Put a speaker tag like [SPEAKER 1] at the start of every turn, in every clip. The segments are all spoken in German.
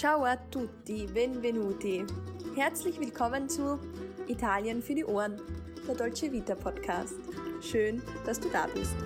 [SPEAKER 1] Ciao a tutti, benvenuti. Herzlich willkommen zu Italien für die Ohren, der Dolce Vita Podcast. Schön, dass du da bist.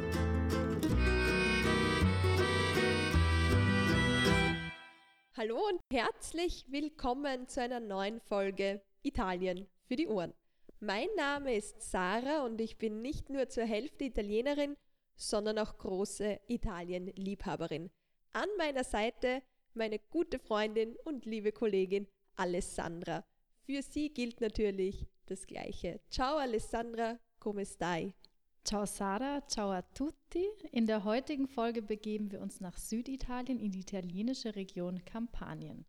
[SPEAKER 1] Hallo und herzlich willkommen zu einer neuen Folge Italien für die Ohren. Mein Name ist Sarah und ich bin nicht nur zur Hälfte Italienerin, sondern auch große Italien-Liebhaberin. An meiner Seite meine gute Freundin und liebe Kollegin Alessandra. Für sie gilt natürlich das Gleiche. Ciao Alessandra, come stai?
[SPEAKER 2] Ciao Sara, ciao a tutti. In der heutigen Folge begeben wir uns nach Süditalien in die italienische Region Kampanien.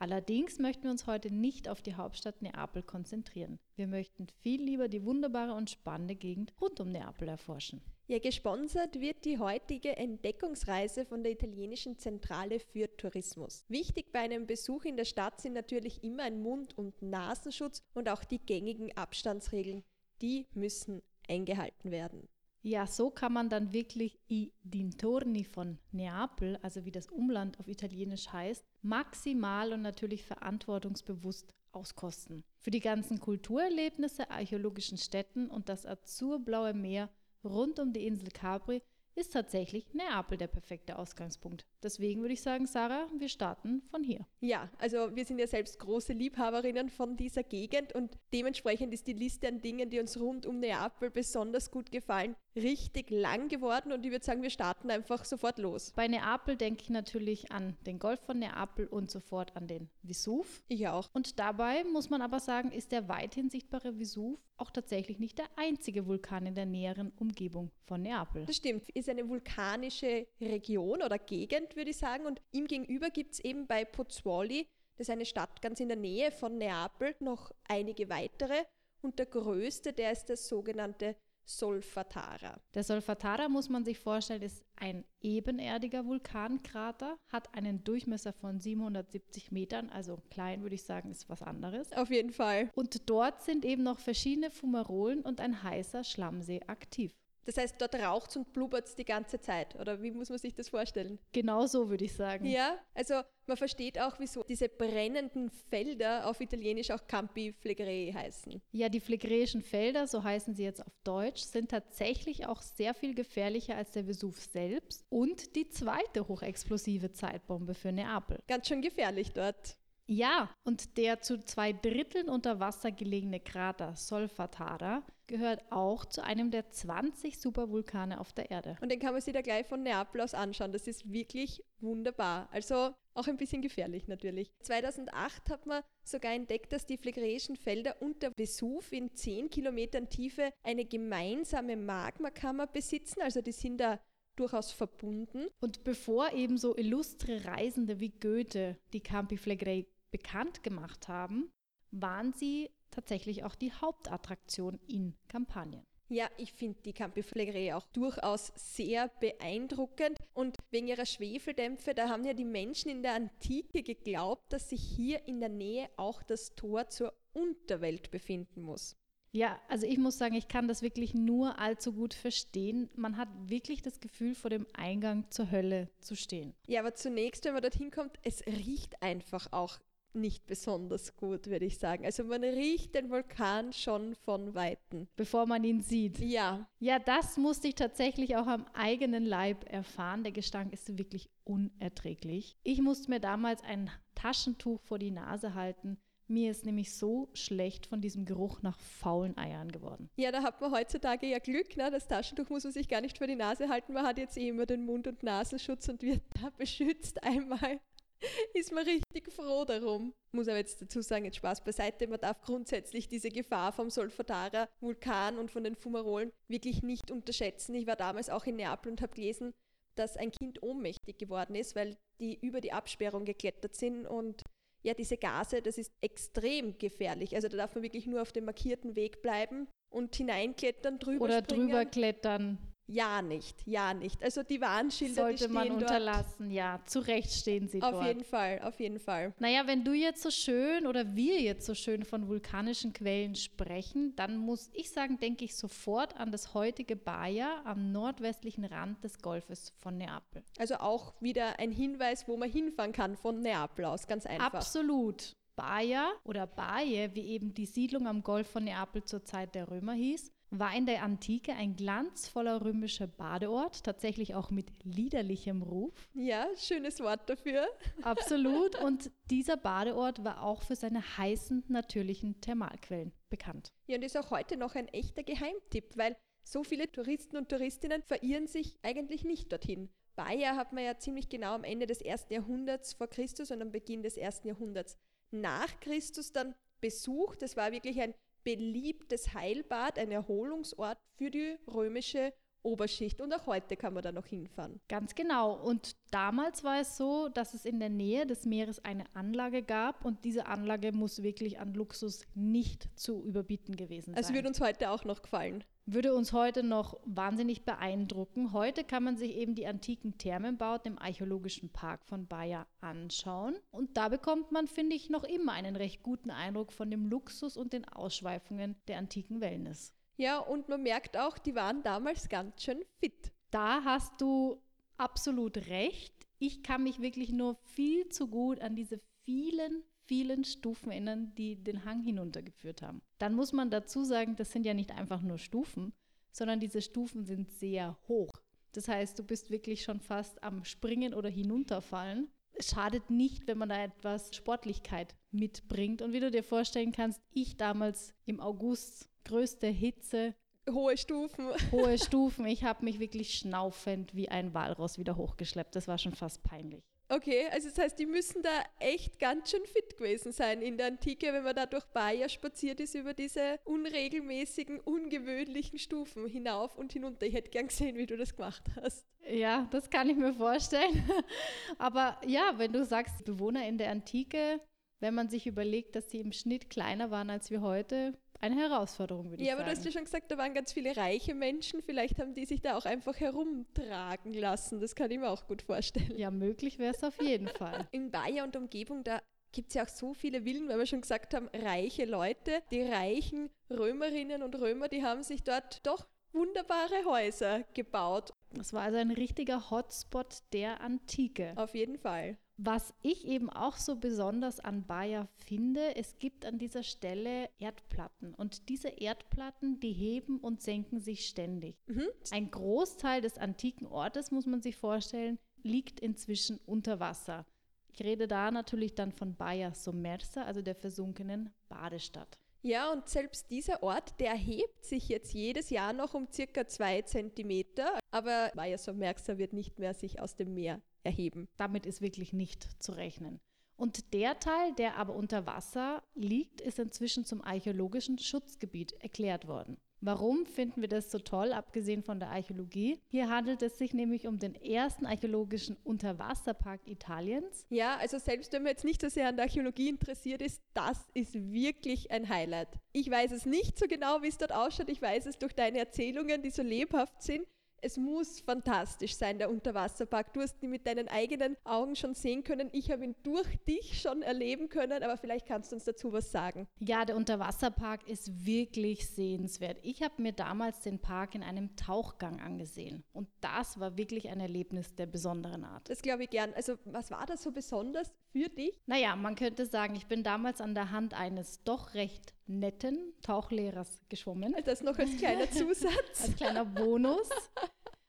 [SPEAKER 2] Allerdings möchten wir uns heute nicht auf die Hauptstadt Neapel konzentrieren. Wir möchten viel lieber die wunderbare und spannende Gegend rund um Neapel erforschen.
[SPEAKER 1] Ja, gesponsert wird die heutige Entdeckungsreise von der italienischen Zentrale für Tourismus. Wichtig bei einem Besuch in der Stadt sind natürlich immer ein Mund- und Nasenschutz und auch die gängigen Abstandsregeln. Die müssen eingehalten werden.
[SPEAKER 2] Ja, so kann man dann wirklich i dintorni von Neapel, also wie das Umland auf Italienisch heißt, maximal und natürlich verantwortungsbewusst auskosten. Für die ganzen Kulturerlebnisse, archäologischen Städten und das azurblaue Meer rund um die Insel Capri ist tatsächlich Neapel der perfekte Ausgangspunkt. Deswegen würde ich sagen, Sarah, wir starten von hier.
[SPEAKER 1] Ja, also wir sind ja selbst große Liebhaberinnen von dieser Gegend und dementsprechend ist die Liste an Dingen, die uns rund um Neapel besonders gut gefallen, richtig lang geworden und ich würde sagen, wir starten einfach sofort los.
[SPEAKER 2] Bei Neapel denke ich natürlich an den Golf von Neapel und sofort an den Vesuv.
[SPEAKER 1] Ich auch.
[SPEAKER 2] Und dabei muss man aber sagen, ist der weithin sichtbare Vesuv auch tatsächlich nicht der einzige Vulkan in der näheren Umgebung von Neapel.
[SPEAKER 1] Das stimmt, ist eine vulkanische Region oder Gegend, würde ich sagen. Und ihm gegenüber gibt es eben bei Pozzuoli, das ist eine Stadt ganz in der Nähe von Neapel, noch einige weitere. Und der größte, der ist das sogenannte Solfatara.
[SPEAKER 2] Der Solfatara, muss man sich vorstellen, ist ein ebenerdiger Vulkankrater, hat einen Durchmesser von 770 Metern, also klein würde ich sagen, ist was anderes.
[SPEAKER 1] Auf jeden Fall.
[SPEAKER 2] Und dort sind eben noch verschiedene Fumarolen und ein heißer Schlammsee aktiv.
[SPEAKER 1] Das heißt, dort raucht und blubbert es die ganze Zeit. Oder wie muss man sich das vorstellen?
[SPEAKER 2] Genau so würde ich sagen.
[SPEAKER 1] Ja, also man versteht auch, wieso diese brennenden Felder auf Italienisch auch Campi Flegrei heißen.
[SPEAKER 2] Ja, die phlegräischen Felder, so heißen sie jetzt auf Deutsch, sind tatsächlich auch sehr viel gefährlicher als der Vesuv selbst und die zweite hochexplosive Zeitbombe für Neapel.
[SPEAKER 1] Ganz schön gefährlich dort.
[SPEAKER 2] Ja, und der zu zwei Dritteln unter Wasser gelegene Krater Solfatara gehört auch zu einem der 20 Supervulkane auf der Erde.
[SPEAKER 1] Und den kann man sich da gleich von Neapel aus anschauen. Das ist wirklich wunderbar. Also auch ein bisschen gefährlich natürlich. 2008 hat man sogar entdeckt, dass die phlegräischen Felder und der Vesuv in 10 Kilometern Tiefe eine gemeinsame Magmakammer besitzen. Also die sind da durchaus verbunden.
[SPEAKER 2] Und bevor eben so illustre Reisende wie Goethe die Campi Flegrei bekannt gemacht haben, waren sie tatsächlich auch die Hauptattraktion in Kampagnen.
[SPEAKER 1] Ja, ich finde die Campi Flegrei auch durchaus sehr beeindruckend. Und wegen ihrer Schwefeldämpfe, da haben ja die Menschen in der Antike geglaubt, dass sich hier in der Nähe auch das Tor zur Unterwelt befinden muss.
[SPEAKER 2] Ja, also ich muss sagen, ich kann das wirklich nur allzu gut verstehen. Man hat wirklich das Gefühl, vor dem Eingang zur Hölle zu stehen.
[SPEAKER 1] Ja, aber zunächst, wenn man dorthin kommt, es riecht einfach auch nicht besonders gut, würde ich sagen. Also man riecht den Vulkan schon von Weitem.
[SPEAKER 2] Bevor man ihn sieht.
[SPEAKER 1] Ja.
[SPEAKER 2] Ja, das musste ich tatsächlich auch am eigenen Leib erfahren. Der Gestank ist wirklich unerträglich. Ich musste mir damals ein Taschentuch vor die Nase halten. Mir ist nämlich so schlecht von diesem Geruch nach faulen Eiern geworden.
[SPEAKER 1] Ja, da hat man heutzutage ja Glück. Ne? Das Taschentuch muss man sich gar nicht vor die Nase halten. Man hat jetzt eh immer den Mund- und Nasenschutz und wird da beschützt einmal. ist man richtig froh darum. Muss aber jetzt dazu sagen, jetzt Spaß beiseite, man darf grundsätzlich diese Gefahr vom Solfatara Vulkan und von den Fumarolen wirklich nicht unterschätzen. Ich war damals auch in Neapel und habe gelesen, dass ein Kind ohnmächtig geworden ist, weil die über die Absperrung geklettert sind und ja, diese Gase, das ist extrem gefährlich. Also da darf man wirklich nur auf dem markierten Weg bleiben und hineinklettern, drüber
[SPEAKER 2] Oder
[SPEAKER 1] springen.
[SPEAKER 2] drüber klettern.
[SPEAKER 1] Ja nicht, ja nicht. Also die Warnschilder,
[SPEAKER 2] Sollte
[SPEAKER 1] die
[SPEAKER 2] man unterlassen, ja. Zu Recht stehen sie
[SPEAKER 1] dort.
[SPEAKER 2] dort.
[SPEAKER 1] Auf jeden Fall, auf jeden Fall.
[SPEAKER 2] Naja, wenn du jetzt so schön oder wir jetzt so schön von vulkanischen Quellen sprechen, dann muss ich sagen, denke ich sofort an das heutige Baja am nordwestlichen Rand des Golfes von Neapel.
[SPEAKER 1] Also auch wieder ein Hinweis, wo man hinfahren kann von Neapel aus, ganz einfach.
[SPEAKER 2] Absolut. Baja oder Baie, wie eben die Siedlung am Golf von Neapel zur Zeit der Römer hieß, war in der Antike ein glanzvoller römischer Badeort, tatsächlich auch mit liederlichem Ruf.
[SPEAKER 1] Ja, schönes Wort dafür.
[SPEAKER 2] Absolut. Und dieser Badeort war auch für seine heißen natürlichen Thermalquellen bekannt.
[SPEAKER 1] Ja, und ist auch heute noch ein echter Geheimtipp, weil so viele Touristen und Touristinnen verirren sich eigentlich nicht dorthin. Bayer hat man ja ziemlich genau am Ende des ersten Jahrhunderts vor Christus und am Beginn des ersten Jahrhunderts nach Christus dann besucht. Das war wirklich ein beliebtes Heilbad, ein Erholungsort für die römische Oberschicht. Und auch heute kann man da noch hinfahren.
[SPEAKER 2] Ganz genau. Und damals war es so, dass es in der Nähe des Meeres eine Anlage gab und diese Anlage muss wirklich an Luxus nicht zu überbieten gewesen sein.
[SPEAKER 1] Also würde uns heute auch noch gefallen.
[SPEAKER 2] Würde uns heute noch wahnsinnig beeindrucken. Heute kann man sich eben die antiken Thermenbauten im Archäologischen Park von Bayer anschauen. Und da bekommt man, finde ich, noch immer einen recht guten Eindruck von dem Luxus und den Ausschweifungen der antiken Wellness.
[SPEAKER 1] Ja, und man merkt auch, die waren damals ganz schön fit.
[SPEAKER 2] Da hast du absolut recht. Ich kann mich wirklich nur viel zu gut an diese vielen, vielen Stufen erinnern, die den Hang hinuntergeführt haben. Dann muss man dazu sagen, das sind ja nicht einfach nur Stufen, sondern diese Stufen sind sehr hoch. Das heißt, du bist wirklich schon fast am Springen oder hinunterfallen. Es schadet nicht, wenn man da etwas Sportlichkeit mitbringt. Und wie du dir vorstellen kannst, ich damals im August, größte Hitze,
[SPEAKER 1] Hohe Stufen.
[SPEAKER 2] hohe Stufen. Ich habe mich wirklich schnaufend wie ein Walross wieder hochgeschleppt. Das war schon fast peinlich.
[SPEAKER 1] Okay, also das heißt, die müssen da echt ganz schön fit gewesen sein in der Antike, wenn man da durch Bayer spaziert ist über diese unregelmäßigen, ungewöhnlichen Stufen hinauf und hinunter. Ich hätte gern gesehen, wie du das gemacht hast.
[SPEAKER 2] Ja, das kann ich mir vorstellen. Aber ja, wenn du sagst, Bewohner in der Antike, wenn man sich überlegt, dass sie im Schnitt kleiner waren als wir heute, eine Herausforderung, würde
[SPEAKER 1] Ja,
[SPEAKER 2] ich
[SPEAKER 1] aber du hast ja
[SPEAKER 2] sagen.
[SPEAKER 1] schon gesagt, da waren ganz viele reiche Menschen. Vielleicht haben die sich da auch einfach herumtragen lassen. Das kann ich mir auch gut vorstellen.
[SPEAKER 2] Ja, möglich wäre es auf jeden Fall.
[SPEAKER 1] In Bayer und Umgebung, da gibt es ja auch so viele Villen, weil wir schon gesagt haben, reiche Leute. Die reichen Römerinnen und Römer, die haben sich dort doch wunderbare Häuser gebaut.
[SPEAKER 2] Das war also ein richtiger Hotspot der Antike.
[SPEAKER 1] Auf jeden Fall.
[SPEAKER 2] Was ich eben auch so besonders an Bayer finde, es gibt an dieser Stelle Erdplatten. Und diese Erdplatten, die heben und senken sich ständig.
[SPEAKER 1] Mhm.
[SPEAKER 2] Ein Großteil des antiken Ortes, muss man sich vorstellen, liegt inzwischen unter Wasser. Ich rede da natürlich dann von Bayer Sommersa, also der versunkenen Badestadt.
[SPEAKER 1] Ja, und selbst dieser Ort, der erhebt sich jetzt jedes Jahr noch um circa zwei Zentimeter. Aber Bayer Sommersa wird nicht mehr sich aus dem Meer erheben.
[SPEAKER 2] Damit ist wirklich nicht zu rechnen. Und der Teil, der aber unter Wasser liegt, ist inzwischen zum archäologischen Schutzgebiet erklärt worden. Warum finden wir das so toll, abgesehen von der Archäologie? Hier handelt es sich nämlich um den ersten archäologischen Unterwasserpark Italiens.
[SPEAKER 1] Ja, also selbst wenn man jetzt nicht so sehr an der Archäologie interessiert ist, das ist wirklich ein Highlight. Ich weiß es nicht so genau, wie es dort ausschaut. Ich weiß es durch deine Erzählungen, die so lebhaft sind. Es muss fantastisch sein, der Unterwasserpark. Du hast ihn mit deinen eigenen Augen schon sehen können. Ich habe ihn durch dich schon erleben können, aber vielleicht kannst du uns dazu was sagen.
[SPEAKER 2] Ja, der Unterwasserpark ist wirklich sehenswert. Ich habe mir damals den Park in einem Tauchgang angesehen. Und das war wirklich ein Erlebnis der besonderen Art.
[SPEAKER 1] Das glaube ich gern. Also, was war das so besonders für dich?
[SPEAKER 2] Naja, man könnte sagen, ich bin damals an der Hand eines doch recht netten Tauchlehrers geschwommen.
[SPEAKER 1] Das noch als kleiner Zusatz.
[SPEAKER 2] als kleiner Bonus.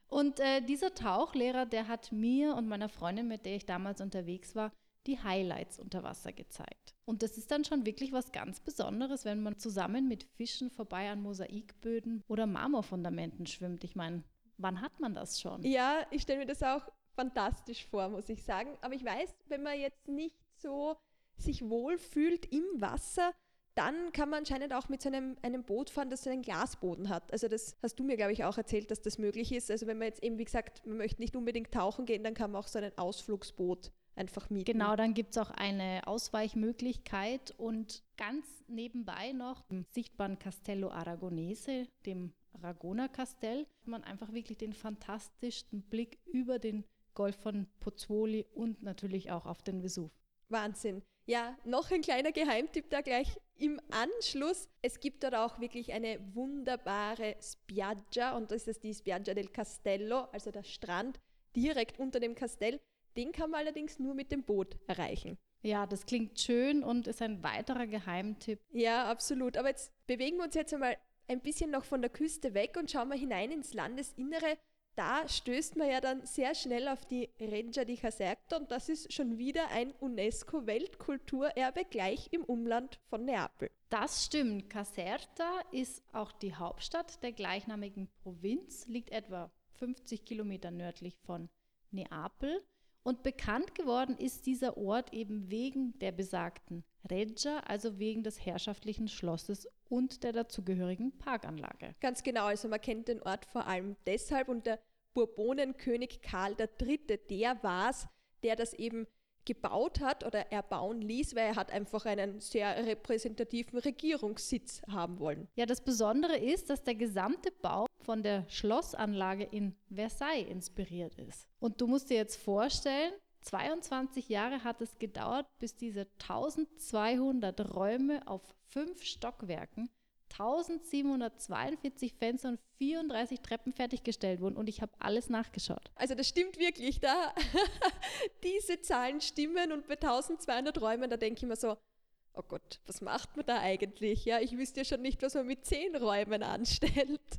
[SPEAKER 2] Und äh, dieser Tauchlehrer, der hat mir und meiner Freundin, mit der ich damals unterwegs war, die Highlights unter Wasser gezeigt. Und das ist dann schon wirklich was ganz Besonderes, wenn man zusammen mit Fischen vorbei an Mosaikböden oder Marmorfundamenten schwimmt. Ich meine, wann hat man das schon?
[SPEAKER 1] Ja, ich stelle mir das auch fantastisch vor, muss ich sagen. Aber ich weiß, wenn man jetzt nicht so sich wohlfühlt im Wasser, dann kann man anscheinend auch mit so einem, einem Boot fahren, das so einen Glasboden hat. Also das hast du mir, glaube ich, auch erzählt, dass das möglich ist. Also wenn man jetzt eben, wie gesagt, man möchte nicht unbedingt tauchen gehen, dann kann man auch so ein Ausflugsboot einfach mieten.
[SPEAKER 2] Genau, dann gibt es auch eine Ausweichmöglichkeit und ganz nebenbei noch im sichtbaren Castello Aragonese, dem Kastell hat man einfach wirklich den fantastischsten Blick über den Golf von Pozzuoli und natürlich auch auf den Vesuv.
[SPEAKER 1] Wahnsinn. Ja, noch ein kleiner Geheimtipp da gleich im Anschluss. Es gibt dort auch wirklich eine wunderbare Spiaggia und das ist die Spiaggia del Castello, also der Strand direkt unter dem Kastell. Den kann man allerdings nur mit dem Boot erreichen.
[SPEAKER 2] Ja, das klingt schön und ist ein weiterer Geheimtipp.
[SPEAKER 1] Ja, absolut. Aber jetzt bewegen wir uns jetzt einmal ein bisschen noch von der Küste weg und schauen wir hinein ins Landesinnere da stößt man ja dann sehr schnell auf die Reggia di Caserta und das ist schon wieder ein UNESCO-Weltkulturerbe gleich im Umland von Neapel.
[SPEAKER 2] Das stimmt. Caserta ist auch die Hauptstadt der gleichnamigen Provinz, liegt etwa 50 Kilometer nördlich von Neapel. Und bekannt geworden ist dieser Ort eben wegen der besagten Reggia, also wegen des herrschaftlichen Schlosses und der dazugehörigen Parkanlage.
[SPEAKER 1] Ganz genau, also man kennt den Ort vor allem deshalb und der Bourbonenkönig Karl III., der war es, der das eben gebaut hat oder erbauen ließ, weil er hat einfach einen sehr repräsentativen Regierungssitz haben wollen.
[SPEAKER 2] Ja, das Besondere ist, dass der gesamte Bau von der Schlossanlage in Versailles inspiriert ist. Und du musst dir jetzt vorstellen, 22 Jahre hat es gedauert, bis diese 1200 Räume auf fünf Stockwerken 1742 Fenster und 34 Treppen fertiggestellt wurden und ich habe alles nachgeschaut.
[SPEAKER 1] Also das stimmt wirklich, da diese Zahlen stimmen und bei 1200 Räumen, da denke ich mir so, oh Gott, was macht man da eigentlich? Ja, ich wüsste ja schon nicht, was man mit zehn Räumen anstellt.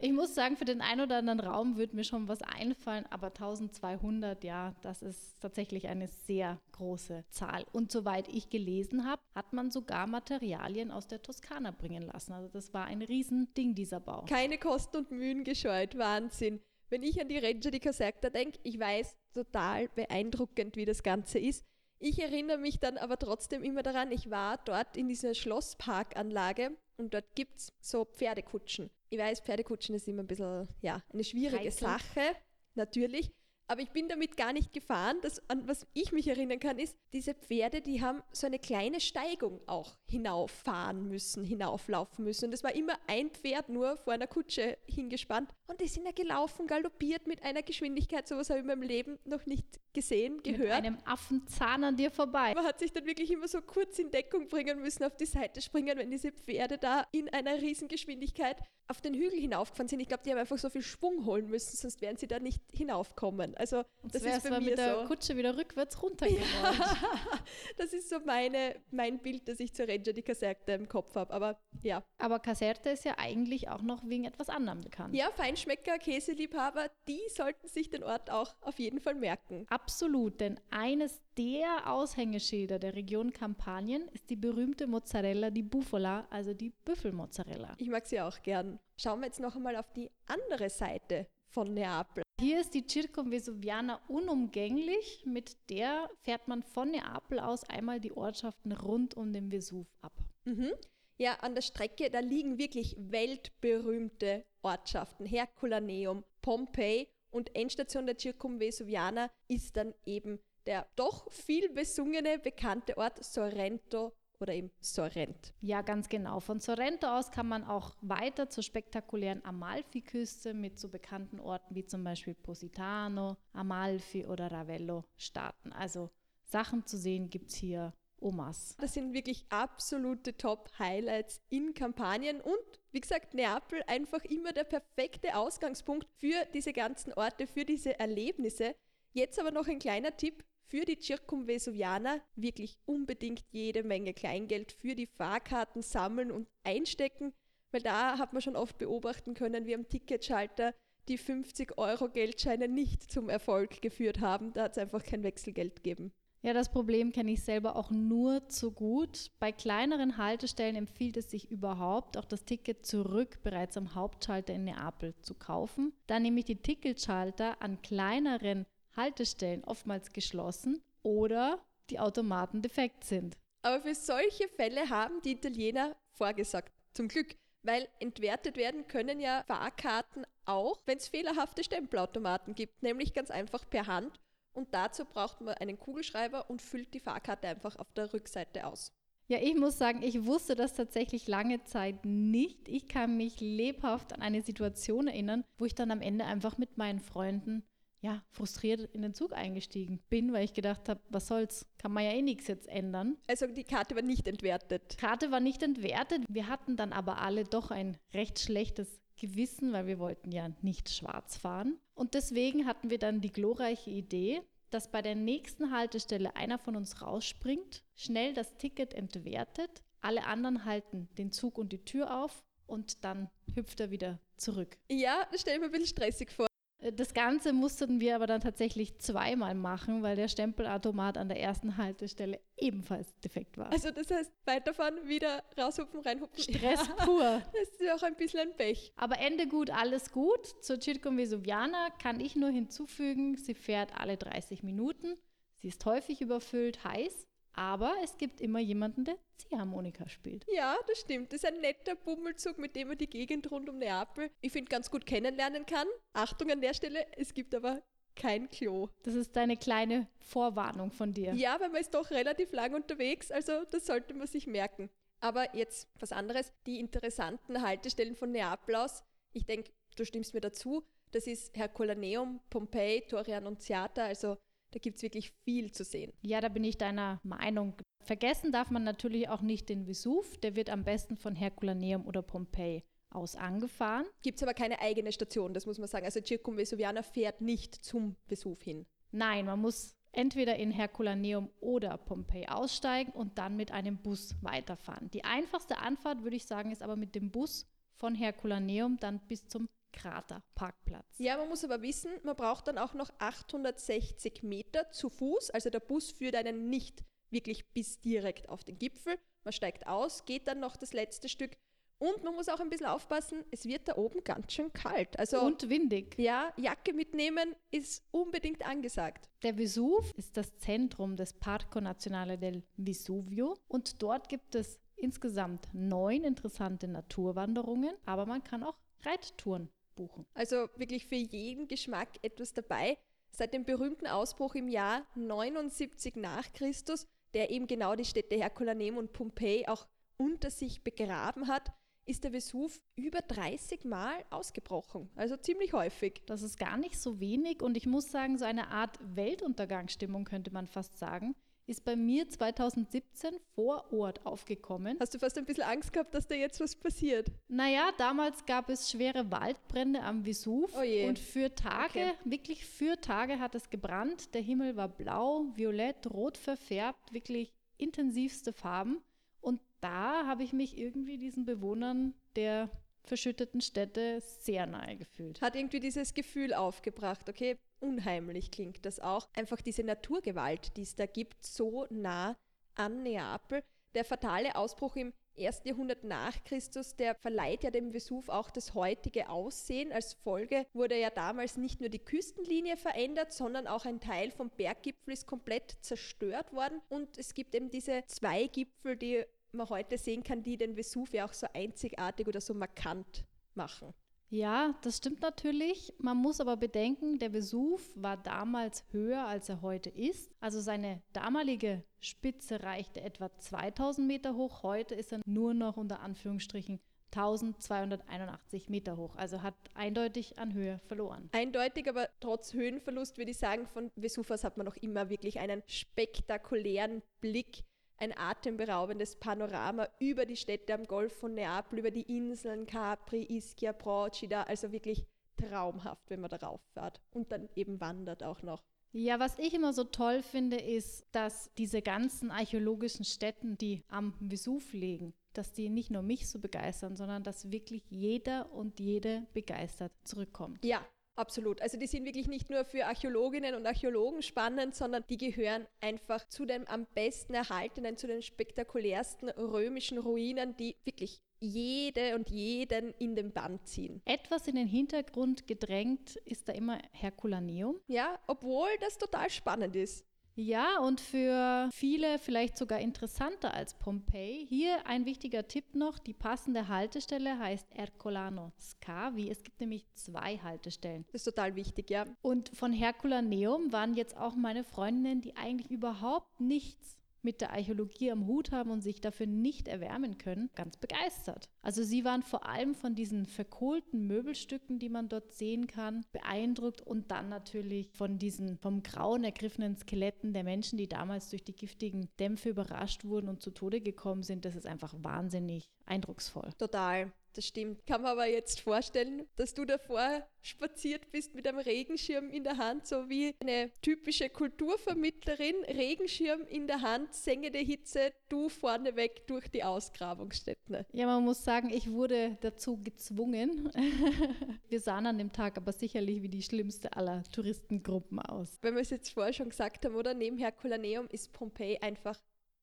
[SPEAKER 2] Ich muss sagen, für den einen oder anderen Raum würde mir schon was einfallen, aber 1200, ja, das ist tatsächlich eine sehr große Zahl. Und soweit ich gelesen habe, hat man sogar Materialien aus der Toskana bringen lassen. Also das war ein Riesending, dieser Bau.
[SPEAKER 1] Keine Kosten und Mühen gescheut, Wahnsinn. Wenn ich an die Reggio di Caserta denke, ich weiß total beeindruckend, wie das Ganze ist. Ich erinnere mich dann aber trotzdem immer daran, ich war dort in dieser Schlossparkanlage und dort gibt es so Pferdekutschen. Ich weiß, Pferdekutschen ist immer ein bisschen, ja, eine schwierige Heikel. Sache, natürlich. Aber ich bin damit gar nicht gefahren. Das, an was ich mich erinnern kann, ist, diese Pferde, die haben so eine kleine Steigung auch hinauffahren müssen, hinauflaufen müssen. Und es war immer ein Pferd nur vor einer Kutsche hingespannt. Und die sind ja gelaufen, galoppiert mit einer Geschwindigkeit. Sowas habe ich in meinem Leben noch nicht gesehen, gehört. Mit
[SPEAKER 2] einem Affenzahn an dir vorbei.
[SPEAKER 1] Man hat sich dann wirklich immer so kurz in Deckung bringen müssen, auf die Seite springen, wenn diese Pferde da in einer Riesengeschwindigkeit auf den Hügel hinaufgefahren sind. Ich glaube, die haben einfach so viel Schwung holen müssen, sonst wären sie da nicht hinaufkommen. Also
[SPEAKER 2] Und das ist bei mir mit der so. Kutsche wieder rückwärts runtergerollt. Ja,
[SPEAKER 1] das ist so meine, mein Bild, das ich zur Reggio di Caserta im Kopf habe. Aber ja.
[SPEAKER 2] Aber Caserta ist ja eigentlich auch noch wegen etwas anderem bekannt.
[SPEAKER 1] Ja, Feinschmecker, Käseliebhaber, die sollten sich den Ort auch auf jeden Fall merken.
[SPEAKER 2] Absolut, denn eines der Aushängeschilder der Region Kampanien ist die berühmte Mozzarella di Bufala, also die Büffelmozzarella.
[SPEAKER 1] Ich mag sie auch gern. Schauen wir jetzt noch einmal auf die andere Seite von Neapel.
[SPEAKER 2] Hier ist die Circumvesuviana unumgänglich. Mit der fährt man von Neapel aus einmal die Ortschaften rund um den Vesuv ab.
[SPEAKER 1] Mhm. Ja, an der Strecke, da liegen wirklich weltberühmte Ortschaften. Herculaneum, Pompeii und Endstation der Circumvesuviana ist dann eben der doch viel besungene bekannte Ort Sorrento oder eben Sorrent.
[SPEAKER 2] Ja, ganz genau. Von Sorrento aus kann man auch weiter zur spektakulären Amalfi-Küste mit so bekannten Orten wie zum Beispiel Positano, Amalfi oder Ravello starten. Also Sachen zu sehen gibt es hier Omas.
[SPEAKER 1] Das sind wirklich absolute Top-Highlights in Kampanien und wie gesagt, Neapel einfach immer der perfekte Ausgangspunkt für diese ganzen Orte, für diese Erlebnisse. Jetzt aber noch ein kleiner Tipp für die Circumvesuviana wirklich unbedingt jede Menge Kleingeld für die Fahrkarten sammeln und einstecken, weil da hat man schon oft beobachten können, wie am Ticketschalter die 50 Euro Geldscheine nicht zum Erfolg geführt haben. Da hat es einfach kein Wechselgeld gegeben.
[SPEAKER 2] Ja, das Problem kenne ich selber auch nur zu gut. Bei kleineren Haltestellen empfiehlt es sich überhaupt, auch das Ticket zurück bereits am Hauptschalter in Neapel zu kaufen, da nämlich die Ticketschalter an kleineren Haltestellen oftmals geschlossen oder die Automaten defekt sind.
[SPEAKER 1] Aber für solche Fälle haben die Italiener vorgesagt. Zum Glück. Weil entwertet werden können ja Fahrkarten auch, wenn es fehlerhafte Stempelautomaten gibt, nämlich ganz einfach per Hand. Und dazu braucht man einen Kugelschreiber und füllt die Fahrkarte einfach auf der Rückseite aus.
[SPEAKER 2] Ja, ich muss sagen, ich wusste das tatsächlich lange Zeit nicht. Ich kann mich lebhaft an eine Situation erinnern, wo ich dann am Ende einfach mit meinen Freunden ja, frustriert in den Zug eingestiegen bin, weil ich gedacht habe, was soll's, kann man ja eh nichts jetzt ändern.
[SPEAKER 1] Also die Karte war nicht entwertet.
[SPEAKER 2] Karte war nicht entwertet. Wir hatten dann aber alle doch ein recht schlechtes Gewissen, weil wir wollten ja nicht schwarz fahren. Und deswegen hatten wir dann die glorreiche Idee, dass bei der nächsten Haltestelle einer von uns rausspringt, schnell das Ticket entwertet, alle anderen halten den Zug und die Tür auf und dann hüpft er wieder zurück.
[SPEAKER 1] Ja, ich mir ein bisschen stressig vor.
[SPEAKER 2] Das Ganze mussten wir aber dann tatsächlich zweimal machen, weil der Stempelautomat an der ersten Haltestelle ebenfalls defekt war.
[SPEAKER 1] Also das heißt, weiterfahren, wieder raushupfen, reinhupfen.
[SPEAKER 2] Stress ja, pur.
[SPEAKER 1] Das ist ja auch ein bisschen ein Pech.
[SPEAKER 2] Aber Ende gut, alles gut. Zur Circum Vesuviana kann ich nur hinzufügen, sie fährt alle 30 Minuten. Sie ist häufig überfüllt, heiß. Aber es gibt immer jemanden, der Ziehharmonika spielt.
[SPEAKER 1] Ja, das stimmt. Das ist ein netter Bummelzug, mit dem man die Gegend rund um Neapel, ich finde, ganz gut kennenlernen kann. Achtung an der Stelle, es gibt aber kein Klo.
[SPEAKER 2] Das ist deine kleine Vorwarnung von dir.
[SPEAKER 1] Ja, weil man ist doch relativ lang unterwegs, also das sollte man sich merken. Aber jetzt was anderes, die interessanten Haltestellen von Neapel aus, ich denke, du stimmst mir dazu, das ist Herculaneum, Pompeii, Torre Annunziata, also da gibt es wirklich viel zu sehen.
[SPEAKER 2] Ja, da bin ich deiner Meinung. Vergessen darf man natürlich auch nicht den Vesuv. Der wird am besten von Herculaneum oder Pompeii aus angefahren.
[SPEAKER 1] Gibt es aber keine eigene Station, das muss man sagen. Also Circum Vesuviana fährt nicht zum Vesuv hin.
[SPEAKER 2] Nein, man muss entweder in Herculaneum oder Pompeii aussteigen und dann mit einem Bus weiterfahren. Die einfachste Anfahrt, würde ich sagen, ist aber mit dem Bus von Herculaneum dann bis zum Kraterparkplatz.
[SPEAKER 1] Ja, man muss aber wissen, man braucht dann auch noch 860 Meter zu Fuß. Also der Bus führt einen nicht wirklich bis direkt auf den Gipfel. Man steigt aus, geht dann noch das letzte Stück. Und man muss auch ein bisschen aufpassen, es wird da oben ganz schön kalt. Also,
[SPEAKER 2] und windig.
[SPEAKER 1] Ja, Jacke mitnehmen ist unbedingt angesagt.
[SPEAKER 2] Der Vesuv ist das Zentrum des Parco Nazionale del Vesuvio und dort gibt es insgesamt neun interessante Naturwanderungen, aber man kann auch Reittouren buchen.
[SPEAKER 1] Also wirklich für jeden Geschmack etwas dabei. Seit dem berühmten Ausbruch im Jahr 79 nach Christus, der eben genau die Städte Herculaneum und Pompeji auch unter sich begraben hat, ist der Vesuv über 30 Mal ausgebrochen. Also ziemlich häufig.
[SPEAKER 2] Das ist gar nicht so wenig und ich muss sagen, so eine Art Weltuntergangsstimmung könnte man fast sagen ist bei mir 2017 vor Ort aufgekommen.
[SPEAKER 1] Hast du fast ein bisschen Angst gehabt, dass da jetzt was passiert?
[SPEAKER 2] Naja, damals gab es schwere Waldbrände am Vesuv
[SPEAKER 1] oh
[SPEAKER 2] und für Tage, okay. wirklich für Tage hat es gebrannt. Der Himmel war blau, violett, rot verfärbt, wirklich intensivste Farben. Und da habe ich mich irgendwie diesen Bewohnern der verschütteten Städte sehr nahe gefühlt.
[SPEAKER 1] Hat irgendwie dieses Gefühl aufgebracht, okay, unheimlich klingt das auch. Einfach diese Naturgewalt, die es da gibt, so nah an Neapel. Der fatale Ausbruch im ersten Jahrhundert nach Christus, der verleiht ja dem Vesuv auch das heutige Aussehen. Als Folge wurde ja damals nicht nur die Küstenlinie verändert, sondern auch ein Teil vom Berggipfel ist komplett zerstört worden. Und es gibt eben diese zwei Gipfel, die man heute sehen kann, die den Vesuv ja auch so einzigartig oder so markant machen.
[SPEAKER 2] Ja, das stimmt natürlich. Man muss aber bedenken, der Vesuv war damals höher, als er heute ist. Also seine damalige Spitze reichte etwa 2000 Meter hoch. Heute ist er nur noch unter Anführungsstrichen 1281 Meter hoch. Also hat eindeutig an Höhe verloren.
[SPEAKER 1] Eindeutig, aber trotz Höhenverlust würde ich sagen, von Vesuvas hat man noch immer wirklich einen spektakulären Blick ein atemberaubendes Panorama über die Städte am Golf von Neapel, über die Inseln Capri, Ischia, Procida, also wirklich traumhaft, wenn man darauf fährt und dann eben wandert auch noch.
[SPEAKER 2] Ja, was ich immer so toll finde, ist, dass diese ganzen archäologischen Stätten, die am Vesuv liegen, dass die nicht nur mich so begeistern, sondern dass wirklich jeder und jede begeistert zurückkommt.
[SPEAKER 1] Ja, Absolut. Also die sind wirklich nicht nur für Archäologinnen und Archäologen spannend, sondern die gehören einfach zu den am besten erhaltenen, zu den spektakulärsten römischen Ruinen, die wirklich jede und jeden in den Bann ziehen.
[SPEAKER 2] Etwas in den Hintergrund gedrängt ist da immer Herculaneum.
[SPEAKER 1] Ja, obwohl das total spannend ist.
[SPEAKER 2] Ja, und für viele vielleicht sogar interessanter als Pompeji. Hier ein wichtiger Tipp noch, die passende Haltestelle heißt Ercolano Scavi. Es gibt nämlich zwei Haltestellen.
[SPEAKER 1] Das ist total wichtig, ja.
[SPEAKER 2] Und von Herculaneum waren jetzt auch meine Freundinnen, die eigentlich überhaupt nichts mit der Archäologie am Hut haben und sich dafür nicht erwärmen können, ganz begeistert. Also sie waren vor allem von diesen verkohlten Möbelstücken, die man dort sehen kann, beeindruckt und dann natürlich von diesen vom Grauen ergriffenen Skeletten der Menschen, die damals durch die giftigen Dämpfe überrascht wurden und zu Tode gekommen sind. Das ist einfach wahnsinnig eindrucksvoll.
[SPEAKER 1] Total. Das stimmt. Kann man aber jetzt vorstellen, dass du davor spaziert bist mit einem Regenschirm in der Hand, so wie eine typische Kulturvermittlerin. Regenschirm in der Hand, sengende Hitze, du vorneweg durch die Ausgrabungsstätten.
[SPEAKER 2] Ja, man muss sagen, ich wurde dazu gezwungen. Wir sahen an dem Tag aber sicherlich wie die schlimmste aller Touristengruppen aus.
[SPEAKER 1] Wenn wir es jetzt vorher schon gesagt haben, oder? Neben Herculaneum ist Pompeji einfach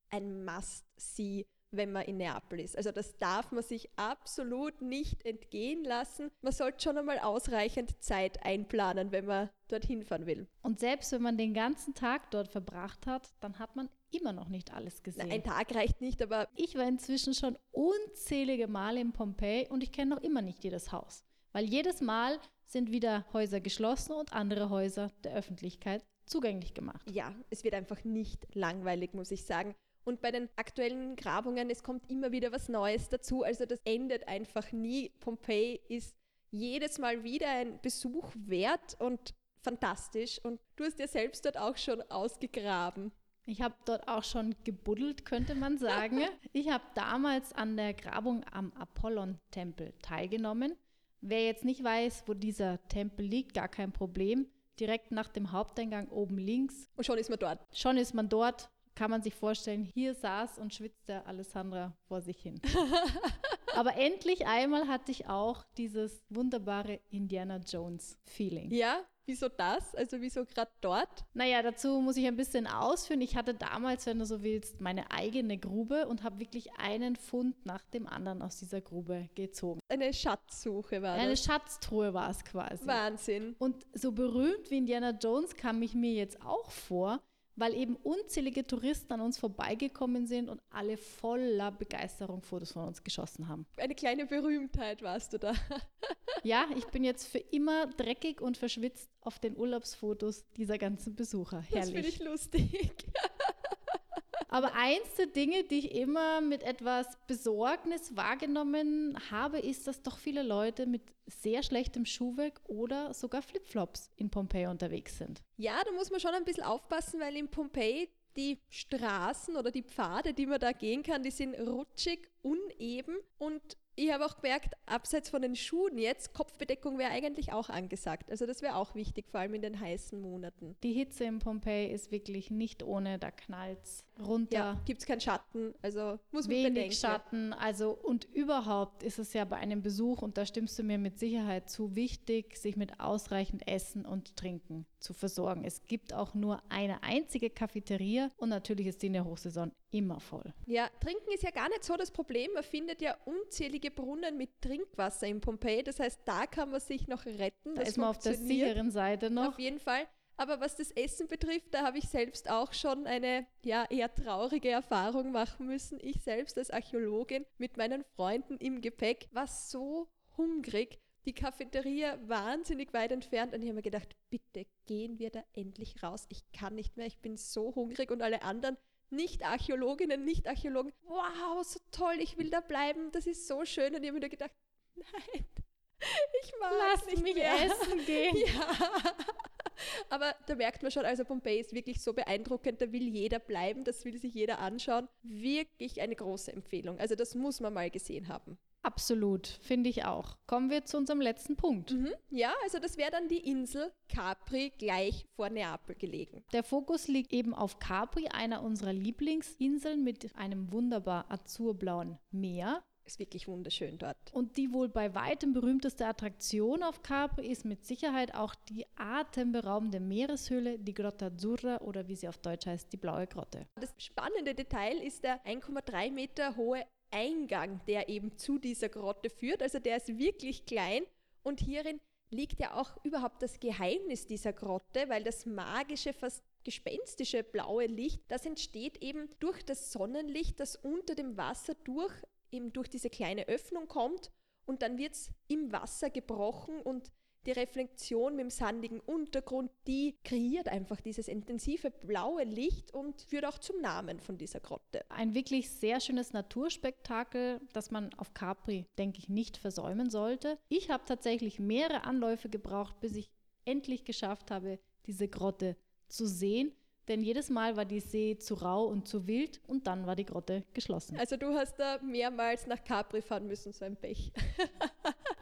[SPEAKER 1] ein Must-See wenn man in Neapel ist. Also das darf man sich absolut nicht entgehen lassen. Man sollte schon einmal ausreichend Zeit einplanen, wenn man dorthin fahren will.
[SPEAKER 2] Und selbst wenn man den ganzen Tag dort verbracht hat, dann hat man immer noch nicht alles gesehen.
[SPEAKER 1] Na, ein Tag reicht nicht, aber
[SPEAKER 2] ich war inzwischen schon unzählige Male in Pompeji und ich kenne noch immer nicht jedes Haus. Weil jedes Mal sind wieder Häuser geschlossen und andere Häuser der Öffentlichkeit zugänglich gemacht.
[SPEAKER 1] Ja, es wird einfach nicht langweilig, muss ich sagen. Und bei den aktuellen Grabungen, es kommt immer wieder was Neues dazu. Also das endet einfach nie. Pompeji ist jedes Mal wieder ein Besuch wert und fantastisch. Und du hast ja selbst dort auch schon ausgegraben.
[SPEAKER 2] Ich habe dort auch schon gebuddelt, könnte man sagen. ich habe damals an der Grabung am Apollon-Tempel teilgenommen. Wer jetzt nicht weiß, wo dieser Tempel liegt, gar kein Problem. Direkt nach dem Haupteingang oben links.
[SPEAKER 1] Und schon ist man dort.
[SPEAKER 2] Schon ist man dort kann man sich vorstellen, hier saß und schwitzte Alessandra vor sich hin. Aber endlich einmal hatte ich auch dieses wunderbare Indiana Jones-Feeling.
[SPEAKER 1] Ja, wieso das? Also wieso gerade dort?
[SPEAKER 2] Naja, dazu muss ich ein bisschen ausführen. Ich hatte damals, wenn du so willst, meine eigene Grube und habe wirklich einen Fund nach dem anderen aus dieser Grube gezogen.
[SPEAKER 1] Eine Schatzsuche war
[SPEAKER 2] Eine
[SPEAKER 1] das.
[SPEAKER 2] Schatztruhe war es quasi.
[SPEAKER 1] Wahnsinn.
[SPEAKER 2] Und so berühmt wie Indiana Jones kam ich mir jetzt auch vor, weil eben unzählige Touristen an uns vorbeigekommen sind und alle voller Begeisterung Fotos von uns geschossen haben.
[SPEAKER 1] Eine kleine Berühmtheit warst du da.
[SPEAKER 2] ja, ich bin jetzt für immer dreckig und verschwitzt auf den Urlaubsfotos dieser ganzen Besucher. Herrlich. Das
[SPEAKER 1] finde ich lustig.
[SPEAKER 2] Aber eins der Dinge, die ich immer mit etwas Besorgnis wahrgenommen habe, ist, dass doch viele Leute mit sehr schlechtem Schuhwerk oder sogar Flipflops in Pompeji unterwegs sind.
[SPEAKER 1] Ja, da muss man schon ein bisschen aufpassen, weil in Pompeji die Straßen oder die Pfade, die man da gehen kann, die sind rutschig, uneben und ich habe auch gemerkt, abseits von den Schuhen jetzt, Kopfbedeckung wäre eigentlich auch angesagt. Also das wäre auch wichtig, vor allem in den heißen Monaten.
[SPEAKER 2] Die Hitze in Pompeji ist wirklich nicht ohne, da knallt runter.
[SPEAKER 1] Ja, gibt es keinen Schatten, also muss
[SPEAKER 2] man
[SPEAKER 1] Wenig bedenken.
[SPEAKER 2] Schatten, also und überhaupt ist es ja bei einem Besuch, und da stimmst du mir mit Sicherheit zu, wichtig, sich mit ausreichend Essen und Trinken zu versorgen. Es gibt auch nur eine einzige Cafeteria und natürlich ist die in der Hochsaison immer voll.
[SPEAKER 1] Ja, trinken ist ja gar nicht so das Problem. Man findet ja unzählige Brunnen mit Trinkwasser in Pompeji. Das heißt, da kann man sich noch retten.
[SPEAKER 2] Da ist man auf der sicheren Seite noch.
[SPEAKER 1] Auf jeden Fall. Aber was das Essen betrifft, da habe ich selbst auch schon eine ja, eher traurige Erfahrung machen müssen. Ich selbst als Archäologin mit meinen Freunden im Gepäck war so hungrig. Die Cafeteria wahnsinnig weit entfernt und ich habe mir gedacht, bitte gehen wir da endlich raus. Ich kann nicht mehr, ich bin so hungrig und alle anderen nicht-Archäologinnen, Nicht-Archäologen, wow, so toll, ich will da bleiben, das ist so schön. Und ich habe mir nur gedacht, nein, ich mag
[SPEAKER 2] Lass nicht mich mehr. essen gehen.
[SPEAKER 1] Ja. Aber da merkt man schon, also Pompeji ist wirklich so beeindruckend, da will jeder bleiben, das will sich jeder anschauen. Wirklich eine große Empfehlung. Also das muss man mal gesehen haben.
[SPEAKER 2] Absolut, finde ich auch. Kommen wir zu unserem letzten Punkt.
[SPEAKER 1] Mhm. Ja, also das wäre dann die Insel Capri gleich vor Neapel gelegen.
[SPEAKER 2] Der Fokus liegt eben auf Capri, einer unserer Lieblingsinseln mit einem wunderbar azurblauen Meer.
[SPEAKER 1] Ist wirklich wunderschön dort.
[SPEAKER 2] Und die wohl bei weitem berühmteste Attraktion auf Capri ist mit Sicherheit auch die atemberaubende Meereshöhle, die Grotta Azzurra oder wie sie auf Deutsch heißt, die blaue Grotte.
[SPEAKER 1] Das spannende Detail ist der 1,3 Meter hohe Eingang, der eben zu dieser Grotte führt. Also der ist wirklich klein und hierin liegt ja auch überhaupt das Geheimnis dieser Grotte, weil das magische, fast gespenstische blaue Licht, das entsteht eben durch das Sonnenlicht, das unter dem Wasser durch, eben durch diese kleine Öffnung kommt und dann wird es im Wasser gebrochen und die Reflexion mit dem sandigen Untergrund, die kreiert einfach dieses intensive blaue Licht und führt auch zum Namen von dieser Grotte.
[SPEAKER 2] Ein wirklich sehr schönes Naturspektakel, das man auf Capri, denke ich, nicht versäumen sollte. Ich habe tatsächlich mehrere Anläufe gebraucht, bis ich endlich geschafft habe, diese Grotte zu sehen. Denn jedes Mal war die See zu rau und zu wild und dann war die Grotte geschlossen.
[SPEAKER 1] Also du hast da mehrmals nach Capri fahren müssen, so ein Pech.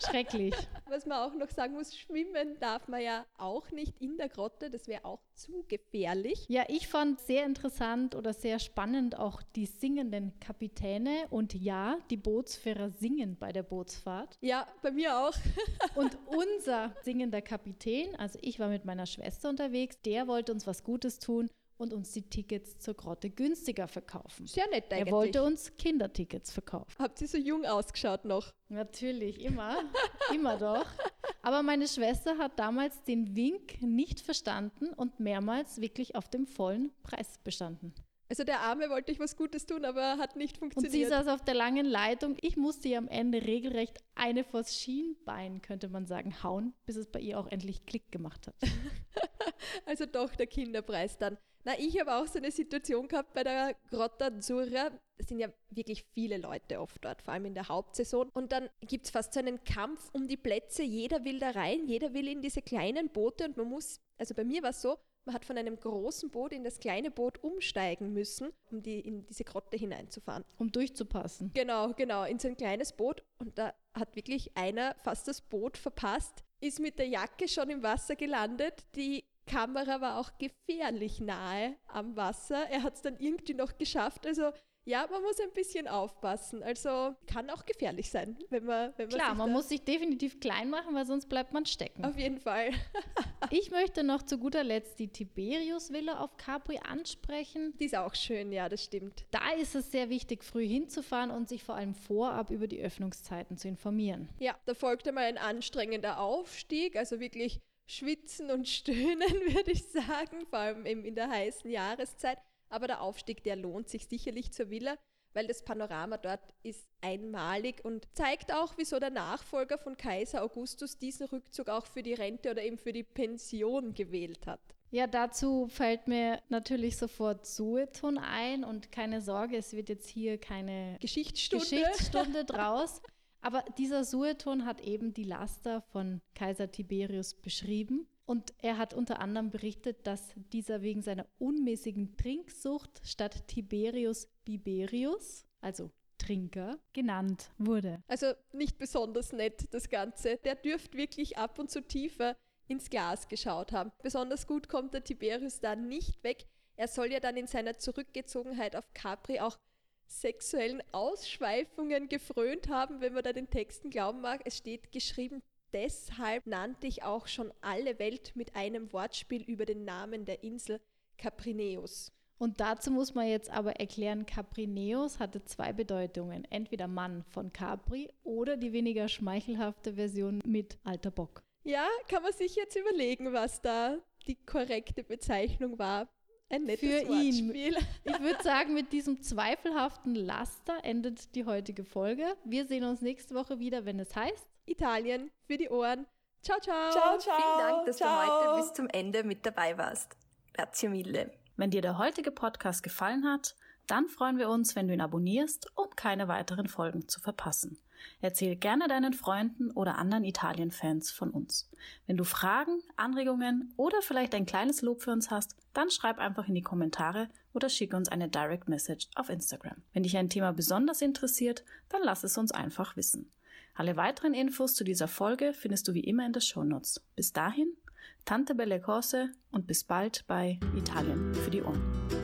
[SPEAKER 2] Schrecklich.
[SPEAKER 1] Was man auch noch sagen muss, schwimmen darf man ja auch nicht in der Grotte, das wäre auch zu gefährlich.
[SPEAKER 2] Ja, ich fand sehr interessant oder sehr spannend auch die singenden Kapitäne und ja, die Bootsfahrer singen bei der Bootsfahrt.
[SPEAKER 1] Ja, bei mir auch.
[SPEAKER 2] und unser singender Kapitän, also ich war mit meiner Schwester unterwegs, der wollte uns was Gutes tun und uns die Tickets zur Grotte günstiger verkaufen.
[SPEAKER 1] Sehr nett eigentlich.
[SPEAKER 2] Er wollte uns Kindertickets verkaufen.
[SPEAKER 1] Habt ihr so jung ausgeschaut noch?
[SPEAKER 2] Natürlich, immer. immer doch. Aber meine Schwester hat damals den Wink nicht verstanden und mehrmals wirklich auf dem vollen Preis bestanden.
[SPEAKER 1] Also der Arme wollte ich was Gutes tun, aber hat nicht funktioniert.
[SPEAKER 2] Und sie saß auf der langen Leitung. Ich musste ihr am Ende regelrecht eine vors Schienbein, könnte man sagen, hauen, bis es bei ihr auch endlich Klick gemacht hat.
[SPEAKER 1] also doch der Kinderpreis dann. Na, ich habe auch so eine Situation gehabt bei der Grotta Azzurra. Es sind ja wirklich viele Leute oft dort, vor allem in der Hauptsaison. Und dann gibt es fast so einen Kampf um die Plätze. Jeder will da rein, jeder will in diese kleinen Boote und man muss, also bei mir war es so, man hat von einem großen Boot in das kleine Boot umsteigen müssen, um die, in diese Grotte hineinzufahren.
[SPEAKER 2] Um durchzupassen.
[SPEAKER 1] Genau, genau, in so ein kleines Boot. Und da hat wirklich einer fast das Boot verpasst, ist mit der Jacke schon im Wasser gelandet. Die Kamera war auch gefährlich nahe am Wasser. Er hat es dann irgendwie noch geschafft. Also ja, man muss ein bisschen aufpassen. Also kann auch gefährlich sein, wenn man. Wenn
[SPEAKER 2] man Klar, man muss sich definitiv klein machen, weil sonst bleibt man stecken.
[SPEAKER 1] Auf jeden Fall.
[SPEAKER 2] ich möchte noch zu guter Letzt die Tiberius-Villa auf Capri ansprechen.
[SPEAKER 1] Die ist auch schön, ja, das stimmt.
[SPEAKER 2] Da ist es sehr wichtig, früh hinzufahren und sich vor allem vorab über die Öffnungszeiten zu informieren.
[SPEAKER 1] Ja, da folgt einmal ein anstrengender Aufstieg, also wirklich schwitzen und stöhnen, würde ich sagen, vor allem eben in der heißen Jahreszeit. Aber der Aufstieg, der lohnt sich sicherlich zur Villa, weil das Panorama dort ist einmalig und zeigt auch, wieso der Nachfolger von Kaiser Augustus diesen Rückzug auch für die Rente oder eben für die Pension gewählt hat.
[SPEAKER 2] Ja, dazu fällt mir natürlich sofort Sueton ein und keine Sorge, es wird jetzt hier keine
[SPEAKER 1] Geschichtsstunde,
[SPEAKER 2] Geschichtsstunde draus. Aber dieser Sueton hat eben die Laster von Kaiser Tiberius beschrieben und er hat unter anderem berichtet, dass dieser wegen seiner unmäßigen Trinksucht statt Tiberius Biberius, also Trinker, genannt wurde.
[SPEAKER 1] Also nicht besonders nett das Ganze. Der dürfte wirklich ab und zu tiefer ins Glas geschaut haben. Besonders gut kommt der Tiberius da nicht weg. Er soll ja dann in seiner Zurückgezogenheit auf Capri auch sexuellen Ausschweifungen gefrönt haben, wenn man da den Texten glauben mag. Es steht geschrieben, deshalb nannte ich auch schon alle Welt mit einem Wortspiel über den Namen der Insel Caprineus.
[SPEAKER 2] Und dazu muss man jetzt aber erklären, Caprineus hatte zwei Bedeutungen. Entweder Mann von Capri oder die weniger schmeichelhafte Version mit alter Bock.
[SPEAKER 1] Ja, kann man sich jetzt überlegen, was da die korrekte Bezeichnung war. Ein nettes
[SPEAKER 2] Für Wortspiel. ihn. Ich würde sagen, mit diesem zweifelhaften Laster endet die heutige Folge. Wir sehen uns nächste Woche wieder, wenn es heißt
[SPEAKER 1] Italien für die Ohren. Ciao, ciao.
[SPEAKER 3] Ciao, ciao. Vielen Dank, dass ciao. du heute bis zum Ende mit dabei warst. Grazie mille.
[SPEAKER 4] Wenn dir der heutige Podcast gefallen hat, dann freuen wir uns, wenn du ihn abonnierst, um keine weiteren Folgen zu verpassen. Erzähl gerne deinen Freunden oder anderen Italien-Fans von uns. Wenn du Fragen, Anregungen oder vielleicht ein kleines Lob für uns hast, dann schreib einfach in die Kommentare oder schicke uns eine Direct Message auf Instagram. Wenn dich ein Thema besonders interessiert, dann lass es uns einfach wissen. Alle weiteren Infos zu dieser Folge findest du wie immer in den Shownotes. Bis dahin, Tante Belle Cose und bis bald bei Italien für die Ohren.